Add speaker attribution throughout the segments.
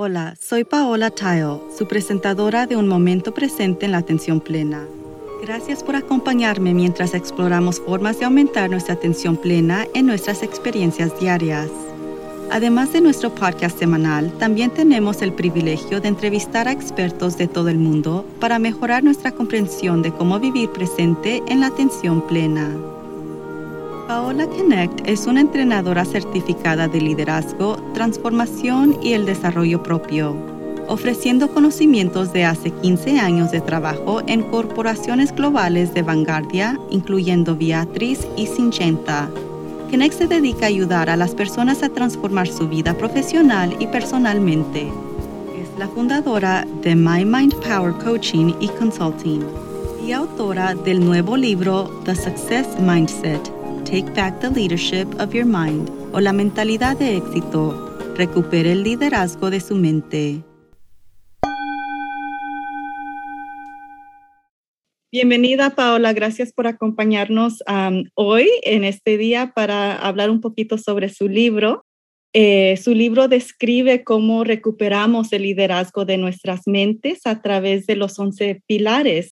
Speaker 1: Hola, soy Paola Tile, su presentadora de Un Momento Presente en la Atención Plena. Gracias por acompañarme mientras exploramos formas de aumentar nuestra atención plena en nuestras experiencias diarias. Además de nuestro podcast semanal, también tenemos el privilegio de entrevistar a expertos de todo el mundo para mejorar nuestra comprensión de cómo vivir presente en la atención plena. Paola Connect es una entrenadora certificada de liderazgo, transformación y el desarrollo propio, ofreciendo conocimientos de hace 15 años de trabajo en corporaciones globales de vanguardia, incluyendo Beatriz y Syngenta Connect se dedica a ayudar a las personas a transformar su vida profesional y personalmente. Es la fundadora de My Mind Power Coaching y Consulting y autora del nuevo libro The Success Mindset, Take Back the Leadership of Your Mind o la mentalidad de éxito, recupere el liderazgo de su mente. Bienvenida, Paola. Gracias por acompañarnos hoy en este día para hablar un poquito sobre su libro. Eh, su libro describe cómo recuperamos el liderazgo de nuestras mentes a través de los 11 pilares.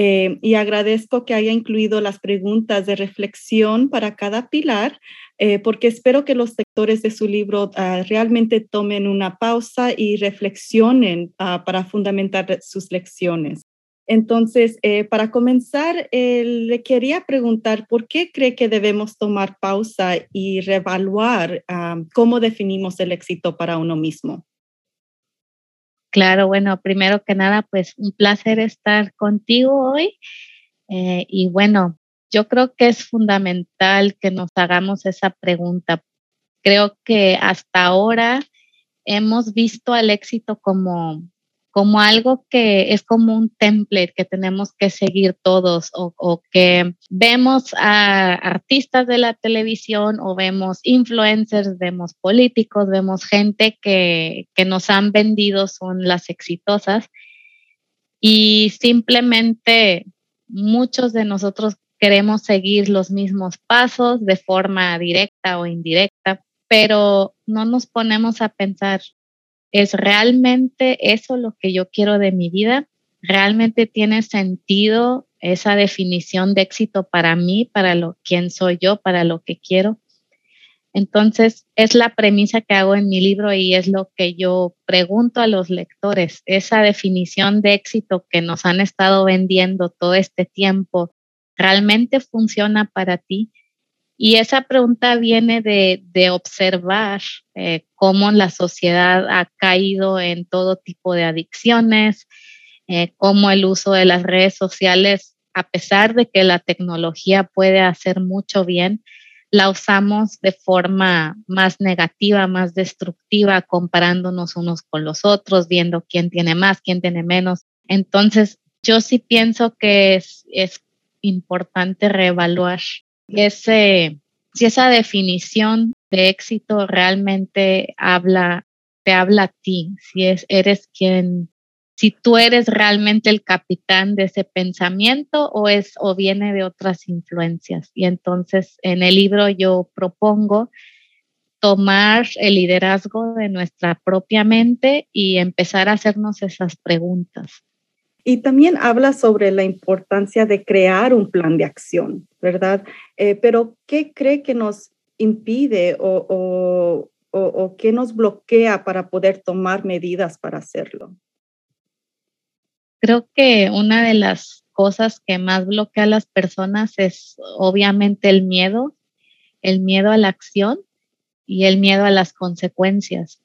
Speaker 1: Eh, y agradezco que haya incluido las preguntas de reflexión para cada pilar, eh, porque espero que los lectores de su libro ah, realmente tomen una pausa y reflexionen ah, para fundamentar sus lecciones. Entonces, eh, para comenzar, le quería preguntar por qué cree que debemos tomar pausa y reevaluar cómo definimos el éxito para uno mismo.
Speaker 2: Claro, bueno, primero que nada, pues un placer estar contigo hoy. Eh, y bueno, yo creo que es fundamental que nos hagamos esa pregunta. Creo que hasta ahora hemos visto al éxito como como algo que es como un template que tenemos que seguir todos o, que vemos a artistas de la televisión o vemos influencers, vemos políticos, vemos gente que, que nos han vendido son las exitosas. Y simplemente muchos de nosotros queremos seguir los mismos pasos de forma directa o indirecta, pero no nos ponemos a pensar ¿Es realmente eso lo que yo quiero de mi vida? ¿Realmente tiene sentido esa definición de éxito para mí, para lo quién soy yo, para lo que quiero? Entonces, es la premisa que hago en mi libro y es lo que yo pregunto a los lectores, esa definición de éxito que nos han estado vendiendo todo este tiempo, ¿realmente funciona para ti? Y esa pregunta viene de, observar eh, cómo la sociedad ha caído en todo tipo de adicciones, eh, cómo el uso de las redes sociales, a pesar de que la tecnología puede hacer mucho bien, la usamos de forma más negativa, más destructiva, comparándonos unos con los otros, viendo quién tiene más, quién tiene menos. Entonces, yo sí pienso que es, es importante reevaluar ese, si esa definición de éxito realmente habla, te habla a ti, si es, eres quien, si tú eres realmente el capitán de ese pensamiento o es, o viene de otras influencias. Y entonces en el libro yo propongo tomar el liderazgo de nuestra propia mente y empezar a hacernos esas preguntas.
Speaker 1: Y también habla sobre la importancia de crear un plan de acción, ¿verdad? Eh, pero, ¿qué cree que nos impide o, o, qué nos bloquea para poder tomar medidas para hacerlo?
Speaker 2: Creo que una de las cosas que más bloquea a las personas es obviamente el miedo, el miedo a la acción y el miedo a las consecuencias.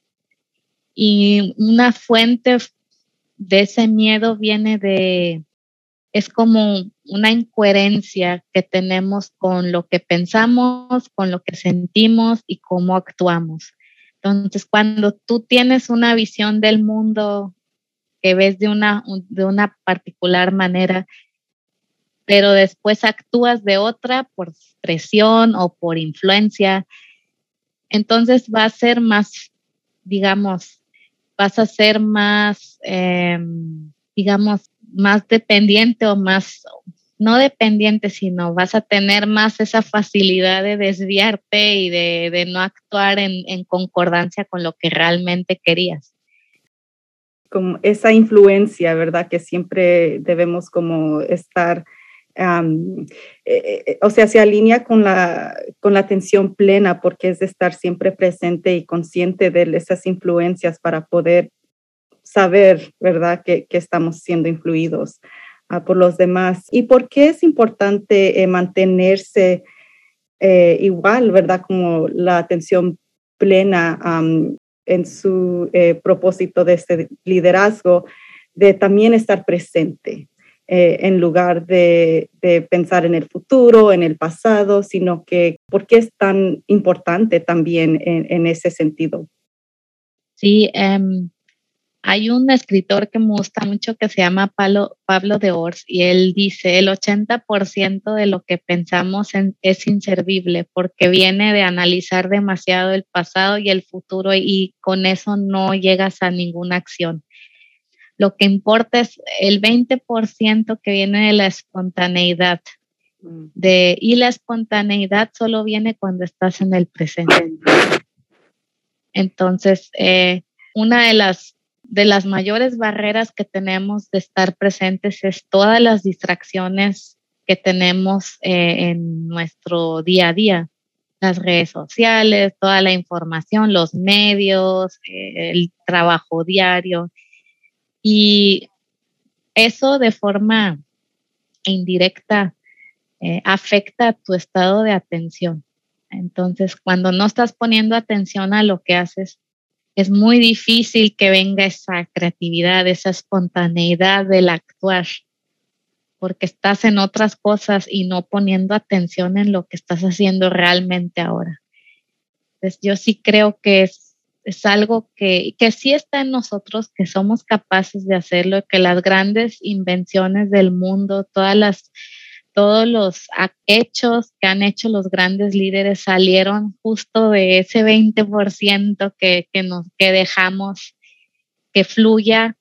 Speaker 2: Y una fuente de ese miedo viene de, es como una incoherencia que tenemos con lo que pensamos, con lo que sentimos y cómo actuamos. Entonces, cuando tú tienes una visión del mundo que ves de una, de una particular manera, pero después actúas de otra por presión o por influencia, entonces va a ser más, digamos, vas a ser más, em, digamos, más dependiente o más, no dependiente, sino vas a tener más esa facilidad de desviarte y de, no actuar en, concordancia con lo que realmente querías.
Speaker 1: como esa influencia, ¿verdad? Que siempre debemos como estar, eh, eh, o sea, se alinea con la, con la atención plena porque es de estar siempre presente y consciente de esas influencias para poder saber, ¿verdad? Que, que estamos siendo influidos uh, por los demás. ¿Y por qué es importante eh, mantenerse igual, ¿verdad? Como la atención plena en su eh, propósito de este liderazgo, de también estar presente eh, en lugar de, pensar en el futuro, en el pasado, sino que por qué es tan importante también en, ese sentido.
Speaker 2: Sí, em, hay un escritor que me gusta mucho que se llama Pablo, Pablo de Ors y él dice, el 80% de lo que pensamos es inservible porque viene de analizar demasiado el pasado y el futuro y con eso no llegas a ninguna acción. Lo que importa es el 20% que viene de la espontaneidad. Mm. De, y la espontaneidad solo viene cuando estás en el presente. Entonces, eh, una de las de las mayores barreras que tenemos de estar presentes es todas las distracciones que tenemos eh, en nuestro día a día, las redes sociales, toda la información, los medios, eh, el trabajo diario. Y eso de forma indirecta eh, afecta tu estado de atención. Entonces, cuando no estás poniendo atención a lo que haces, es muy difícil que venga esa creatividad, esa espontaneidad del actuar, porque estás en otras cosas y no poniendo atención en lo que estás haciendo realmente ahora. Entonces, yo sí creo que es, es algo que, que sí está en nosotros, que somos capaces de hacerlo, que las grandes invenciones del mundo, todas las todos los hechos que han hecho los grandes líderes salieron justo de ese 20% que, que, que dejamos que fluya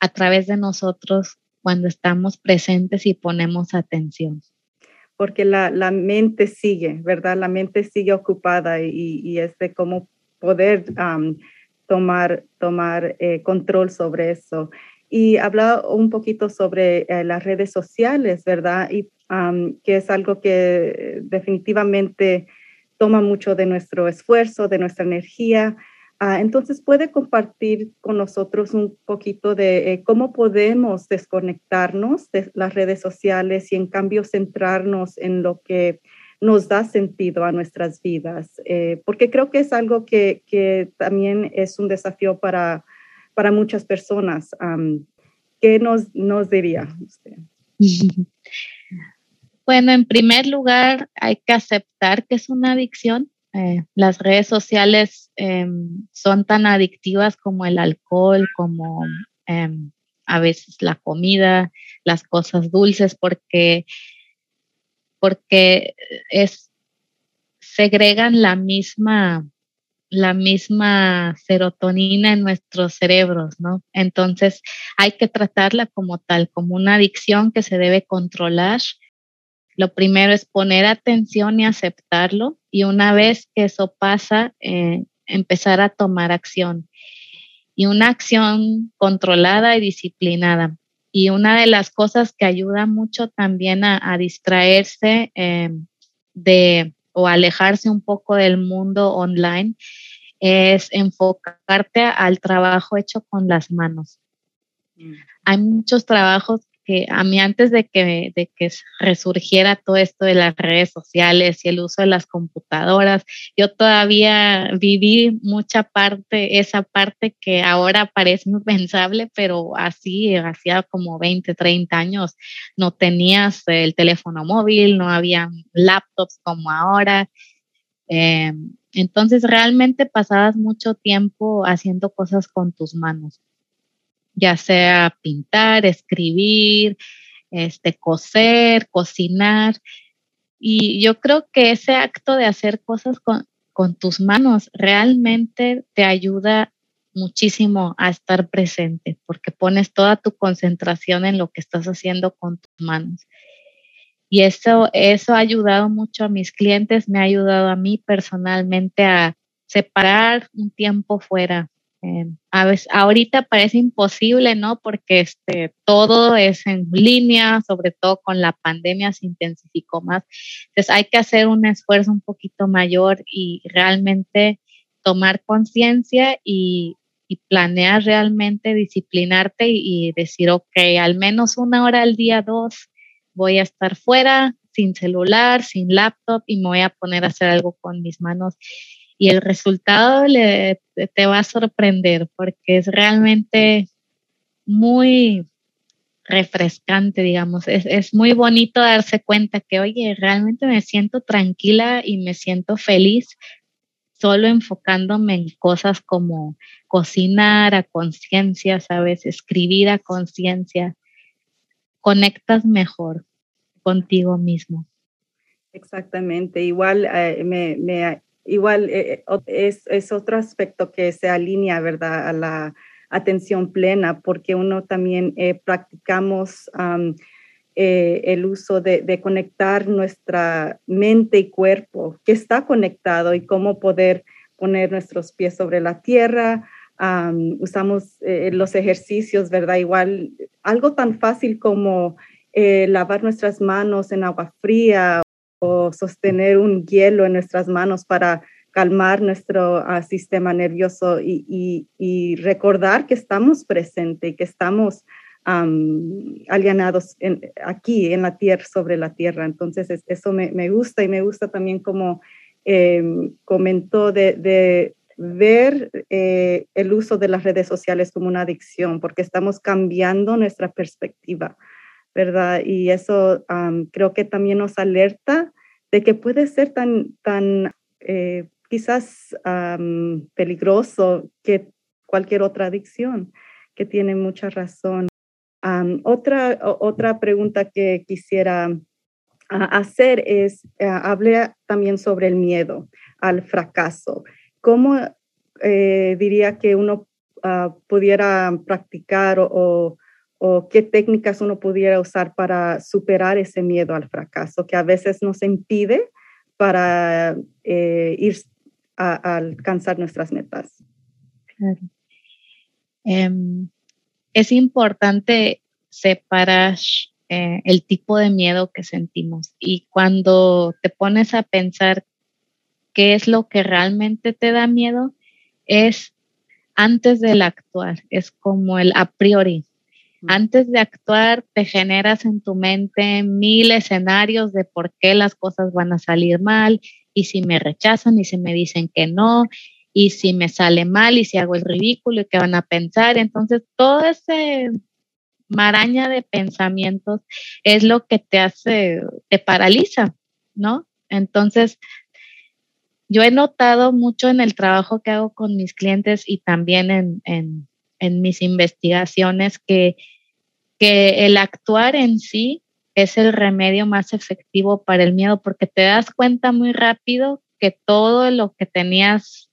Speaker 2: a través de nosotros cuando estamos presentes y ponemos atención.
Speaker 1: Porque la, la mente sigue, ¿verdad? La mente sigue ocupada y, y es de cómo poder tomar, tomar eh, control sobre eso y habla un poquito sobre eh, las redes sociales, ¿verdad? Y que es algo que definitivamente toma mucho de nuestro esfuerzo, de nuestra energía. Ah, entonces, puede compartir con nosotros un poquito de eh, cómo podemos desconectarnos de las redes sociales y en cambio centrarnos en lo que nos da sentido a nuestras vidas, eh, porque creo que es algo que, también es un desafío para para muchas personas. ¿Qué nos, nos diría usted?
Speaker 2: Bueno, en primer lugar, hay que aceptar que es una adicción. Eh, las redes sociales em, son tan adictivas como el alcohol, como em, a veces la comida, las cosas dulces, porque, porque es, segregan la misma la misma serotonina en nuestros cerebros, ¿no? Entonces hay que tratarla como tal, como una adicción que se debe controlar. Lo primero es poner atención y aceptarlo y una vez que eso pasa, eh, empezar a tomar acción. Y una acción controlada y disciplinada. Y una de las cosas que ayuda mucho también a, distraerse eh, de o alejarse un poco del mundo online es enfocarte al trabajo hecho con las manos. Mm. Hay muchos trabajos que a mí antes de que, resurgiera todo esto de las redes sociales y el uso de las computadoras, yo todavía viví mucha parte, esa parte que ahora parece impensable, pero así, hacía como 20, 30 años, no tenías el teléfono móvil, no había laptops como ahora. Eh, entonces realmente pasabas mucho tiempo haciendo cosas con tus manos ya sea pintar, escribir, este, coser, cocinar. Y yo creo que ese acto de hacer cosas con, con tus manos realmente te ayuda muchísimo a estar presente porque pones toda tu concentración en lo que estás haciendo con tus manos. Y eso, eso ha ayudado mucho a mis clientes, me ha ayudado a mí personalmente a separar un tiempo fuera Eh, a veces, ahorita parece imposible, ¿no? Porque este, todo es en línea, sobre todo con la pandemia se intensificó más. Entonces hay que hacer un esfuerzo un poquito mayor y realmente tomar conciencia y, planear realmente, disciplinarte y, decir, ok, al menos una hora al día, dos, voy a estar fuera, sin celular, sin laptop y me voy a poner a hacer algo con mis manos y el resultado le, te va a sorprender porque es realmente muy refrescante, digamos. Es, es, muy bonito darse cuenta que, oye, realmente me siento tranquila y me siento feliz solo enfocándome en cosas como cocinar a conciencia, ¿sabes? Escribir a conciencia. Conectas mejor contigo mismo.
Speaker 1: Exactamente. Igual eh, me, me, igual eh, es, es, otro aspecto que se alinea, ¿verdad?, a la atención plena, porque uno también eh, practicamos eh, el uso de, conectar nuestra mente y cuerpo, que está conectado, y cómo poder poner nuestros pies sobre la tierra. usamos los ejercicios, ¿verdad? Igual, algo tan fácil como lavar nuestras manos en agua fría o sostener un hielo en nuestras manos para calmar nuestro ah, sistema nervioso y, recordar que estamos presentes y que estamos alienados aquí en la tierra, sobre la tierra. Entonces, eso me, gusta y me gusta también como em, comentó de, ver eh, el uso de las redes sociales como una adicción, porque estamos cambiando nuestra perspectiva ¿verdad? Y eso creo que también nos alerta de que puede ser tan, tan eh, quizás peligroso que cualquier otra adicción, que tiene mucha razón. otra, otra pregunta que quisiera hacer es, uh, hablé también sobre el miedo al fracaso. ¿Cómo eh, diría que uno ah, pudiera practicar o qué técnicas uno pudiera usar para superar ese miedo al fracaso que a veces nos impide para eh, ir a, alcanzar nuestras metas.
Speaker 2: Em, es importante separar eh, el tipo de miedo que sentimos y cuando te pones a pensar qué es lo que realmente te da miedo, es antes del actuar, es como el a priori, antes de actuar, te generas en tu mente mil escenarios de por qué las cosas van a salir mal y si me rechazan y si me dicen que no y si me sale mal y si hago el ridículo y qué van a pensar. Entonces, todo ese maraña de pensamientos es lo que te hace, te paraliza, ¿no? Entonces, yo he notado mucho en el trabajo que hago con mis clientes y también en, en en mis investigaciones que, que el actuar en sí es el remedio más efectivo para el miedo porque te das cuenta muy rápido que todo lo que tenías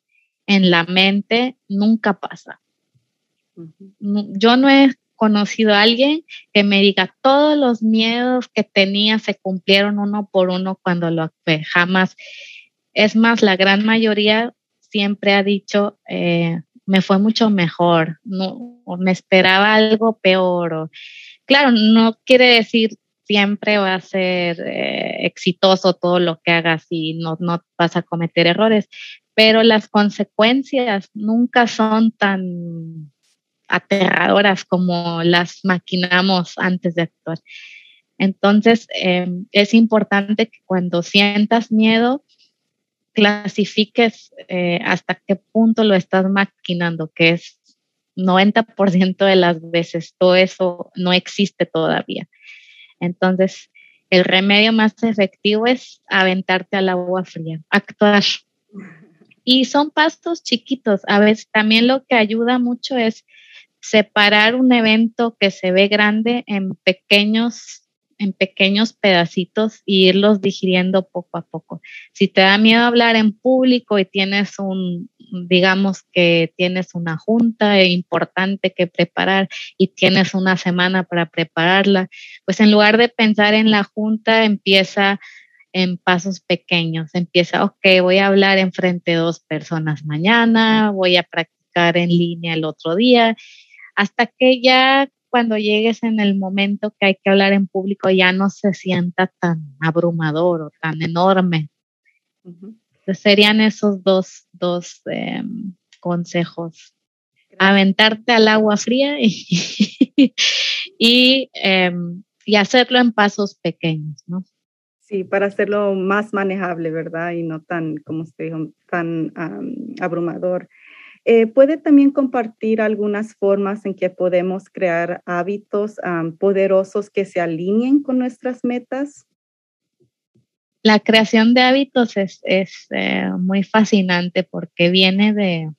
Speaker 2: en la mente nunca pasa. Yo no he conocido a alguien que me diga todos los miedos que tenía se cumplieron uno por uno cuando lo actué. Jamás. Es más, la gran mayoría siempre ha dicho, eh, me fue mucho mejor, no, me esperaba algo peor. claro, no quiere decir siempre va a ser eh, exitoso todo lo que hagas y no, no vas a cometer errores, pero las consecuencias nunca son tan aterradoras como las maquinamos antes de actuar. Entonces, em, es importante que cuando sientas miedo, clasifiques eh, hasta qué punto lo estás maquinando, que es 90% de las veces todo eso no existe todavía. Entonces, el remedio más efectivo es aventarte al agua fría, actuar. Y son pasos chiquitos. A veces también lo que ayuda mucho es separar un evento que se ve grande en pequeños en pequeños pedacitos e irlos digiriendo poco a poco. Si te da miedo hablar en público y tienes un, digamos que tienes una junta importante que preparar y tienes una semana para prepararla, pues en lugar de pensar en la junta, empieza en pasos pequeños. Empieza, ok, voy a hablar en frente de dos personas mañana, voy a practicar en línea el otro día, hasta que ya cuando llegues en el momento que hay que hablar en público ya no se sienta tan abrumador o tan enorme. serían esos dos, dos em, consejos. Aventarte al agua fría y, em, y hacerlo en pasos pequeños, ¿no?
Speaker 1: Sí, para hacerlo más manejable, ¿verdad? Y no tan, como usted dijo, tan abrumador. Eh, ¿Puede también compartir algunas formas en que podemos crear hábitos poderosos que se alineen con nuestras metas?
Speaker 2: La creación de hábitos es, eh, muy fascinante porque viene de,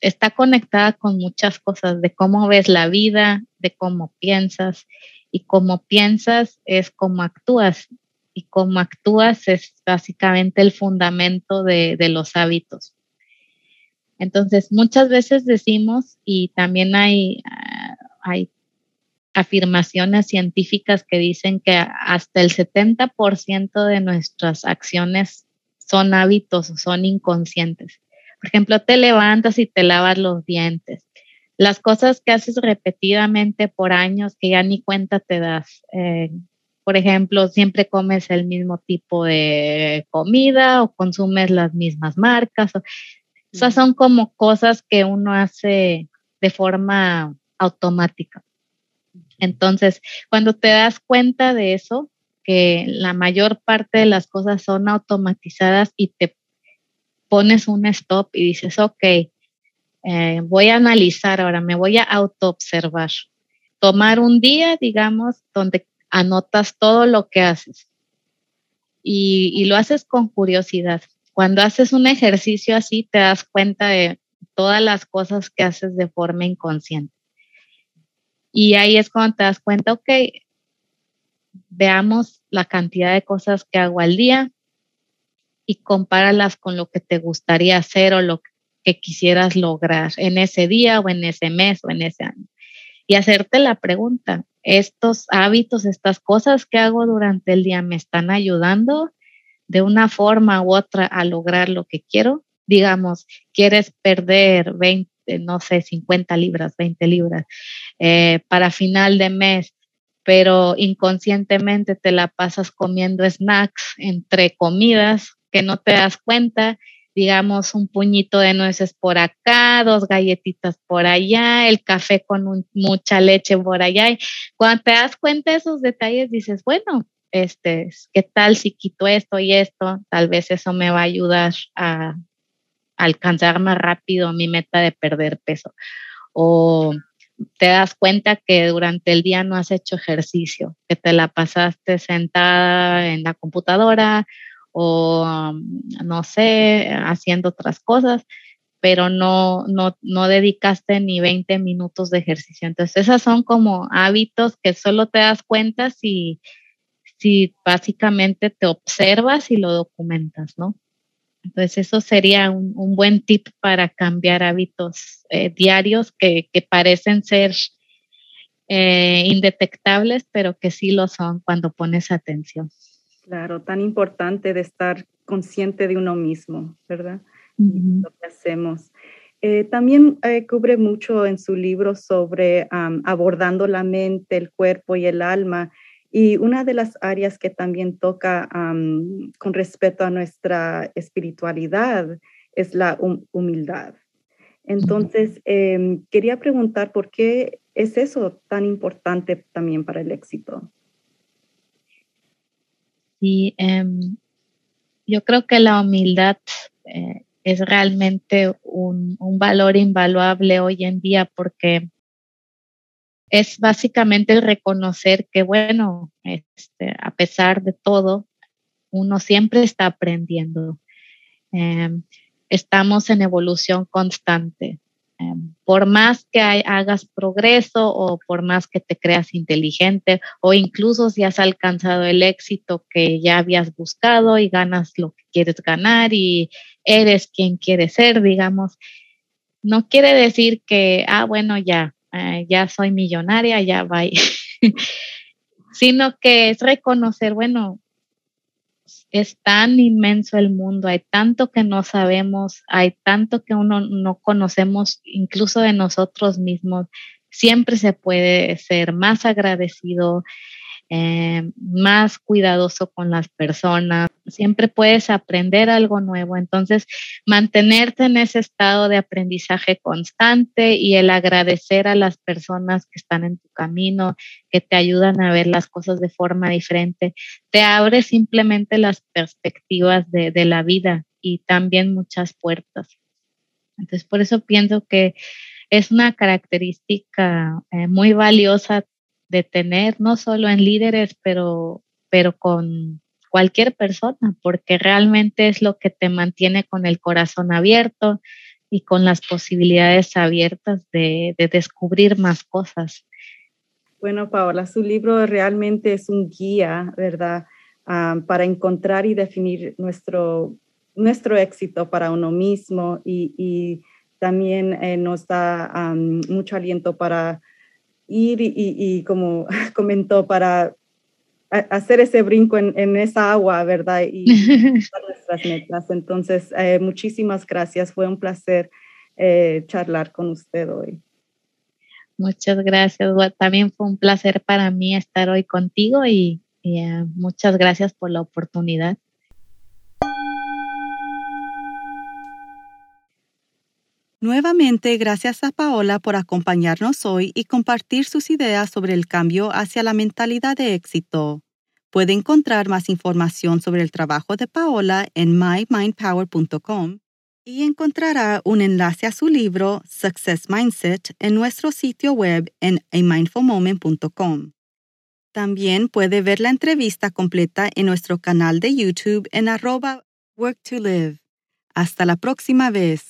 Speaker 2: está conectada con muchas cosas, de cómo ves la vida, de cómo piensas, y cómo piensas es cómo actúas y cómo actúas es básicamente el fundamento de, los hábitos. Entonces, muchas veces decimos, y también hay, ah, hay afirmaciones científicas que dicen que hasta el 70% de nuestras acciones son hábitos, son inconscientes. Por ejemplo, te levantas y te lavas los dientes. Las cosas que haces repetidamente por años que ya ni cuenta te das. Eh, por ejemplo, siempre comes el mismo tipo de comida o consumes las mismas marcas. O, esas son como cosas que uno hace de forma automática. Entonces, cuando te das cuenta de eso, que la mayor parte de las cosas son automatizadas y te pones un stop y dices, ok, eh, voy a analizar ahora, me voy a autoobservar. Tomar un día, digamos, donde anotas todo lo que haces y, lo haces con curiosidad. Cuando haces un ejercicio así, te das cuenta de todas las cosas que haces de forma inconsciente. Y ahí es cuando te das cuenta, ok, veamos la cantidad de cosas que hago al día y compáralas con lo que te gustaría hacer o lo que quisieras lograr en ese día o en ese mes o en ese año. Y hacerte la pregunta, estos hábitos, estas cosas que hago durante el día me están ayudando de una forma u otra a lograr lo que quiero. Digamos, quieres perder 20, no sé, 50 libras, 20 libras eh, para final de mes, pero inconscientemente te la pasas comiendo snacks entre comidas que no te das cuenta digamos, un puñito de nueces por acá, dos galletitas por allá, el café con mucha leche por allá. Y cuando te das cuenta de esos detalles, dices, bueno, este, ¿qué tal si quito esto y esto? Tal vez eso me va a ayudar a, alcanzar más rápido mi meta de perder peso. O te das cuenta que durante el día no has hecho ejercicio, que te la pasaste sentada en la computadora o um, no sé, haciendo otras cosas, pero no, no, no dedicaste ni 20 minutos de ejercicio. Entonces, esas son como hábitos que solo te das cuenta si, si básicamente te observas y lo documentas, ¿no? Entonces, eso sería un, buen tip para cambiar hábitos eh, diarios que, que, parecen ser eh, indetectables, pero que sí lo son cuando pones atención.
Speaker 1: Claro, tan importante de estar consciente de uno mismo, ¿verdad? Lo que hacemos. Eh, también eh, cubre mucho en su libro sobre abordando la mente, el cuerpo y el alma. Y una de las áreas que también toca con respecto a nuestra espiritualidad es la humildad. Entonces, em, quería preguntar por qué es eso tan importante también para el éxito.
Speaker 2: Sí, em, yo creo que la humildad eh, es realmente un, valor invaluable hoy en día porque es básicamente el reconocer que, bueno, este, a pesar de todo, uno siempre está aprendiendo. Em, estamos en evolución constante. Em, por más que hagas progreso o por más que te creas inteligente o incluso si has alcanzado el éxito que ya habías buscado y ganas lo que quieres ganar y eres quien quieres ser, digamos, no quiere decir que, ah, bueno, ya, eh, ya soy millonaria, ya va, sino que es reconocer, bueno, es tan inmenso el mundo, hay tanto que no sabemos, hay tanto que uno no conocemos incluso de nosotros mismos. Siempre se puede ser más agradecido, eh, más cuidadoso con las personas, siempre puedes aprender algo nuevo. Entonces, mantenerte en ese estado de aprendizaje constante y el agradecer a las personas que están en tu camino, que te ayudan a ver las cosas de forma diferente, te abre simplemente las perspectivas de, la vida y también muchas puertas. Entonces, por eso pienso que es una característica eh, muy valiosa de tener, no solo en líderes, pero, pero con cualquier persona, porque realmente es lo que te mantiene con el corazón abierto y con las posibilidades abiertas de, descubrir más cosas.
Speaker 3: Bueno, Paola, su libro realmente es un guía, ¿verdad? Ah, para encontrar y definir nuestro, nuestro éxito para uno mismo y, también eh, nos da mucho aliento para ir y, como comentó, para hacer ese brinco en, esa agua, ¿verdad? Y nuestras metas. Entonces, eh, muchísimas gracias. Fue un placer eh, charlar con usted hoy.
Speaker 2: Muchas gracias. También fue un placer para mí estar hoy contigo y, eh, muchas gracias por la oportunidad.
Speaker 3: Nuevamente, gracias a Paola por acompañarnos hoy y compartir sus ideas sobre el cambio hacia la mentalidad de éxito. Puede encontrar más información sobre el trabajo de Paola en mymindpower.com y encontrará un enlace a su libro Success Mindset en nuestro sitio web en amindfulmoment.com. También puede ver la entrevista completa en nuestro canal de YouTube en arroba work to live. Hasta la próxima vez.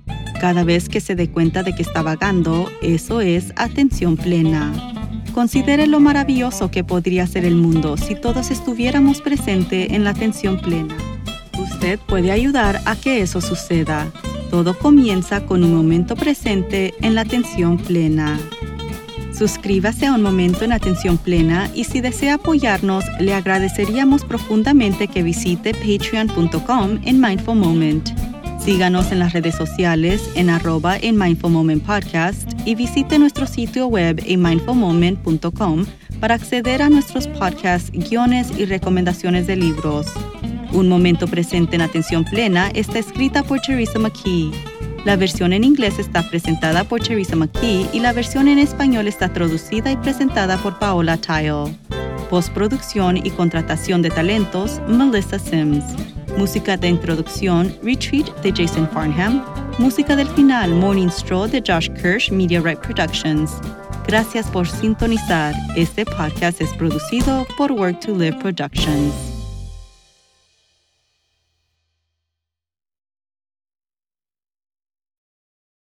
Speaker 3: Cada vez que se dé cuenta de que está vagando, eso es atención plena. Considere lo maravilloso que podría ser el mundo si todos estuviéramos presentes en la atención plena. Usted puede ayudar a que eso suceda. Todo comienza con un momento presente en la atención plena. Suscríbase a un momento en atención plena y si desea apoyarnos, le agradeceríamos profundamente que visite patreon.com en Mindful Moment. Síganos en las redes sociales en arroba en Mindful Podcast y visite nuestro sitio web en mindfulmoment.com para acceder a nuestros podcasts, guiones y recomendaciones de libros. Un momento presente en atención plena está escrita por Teresa McKee. La versión en inglés está presentada por Teresa McKee y la versión en español está traducida y presentada por Paola Tile. Postproducción y contratación de talentos, Melissa Sims. Música de introducción, Retreat de Jason Farnham. Música del final, Morning Stroll de Josh Kirsch, Media Right Productions. Gracias por sintonizar. Este podcast es producido por Work to Live Productions.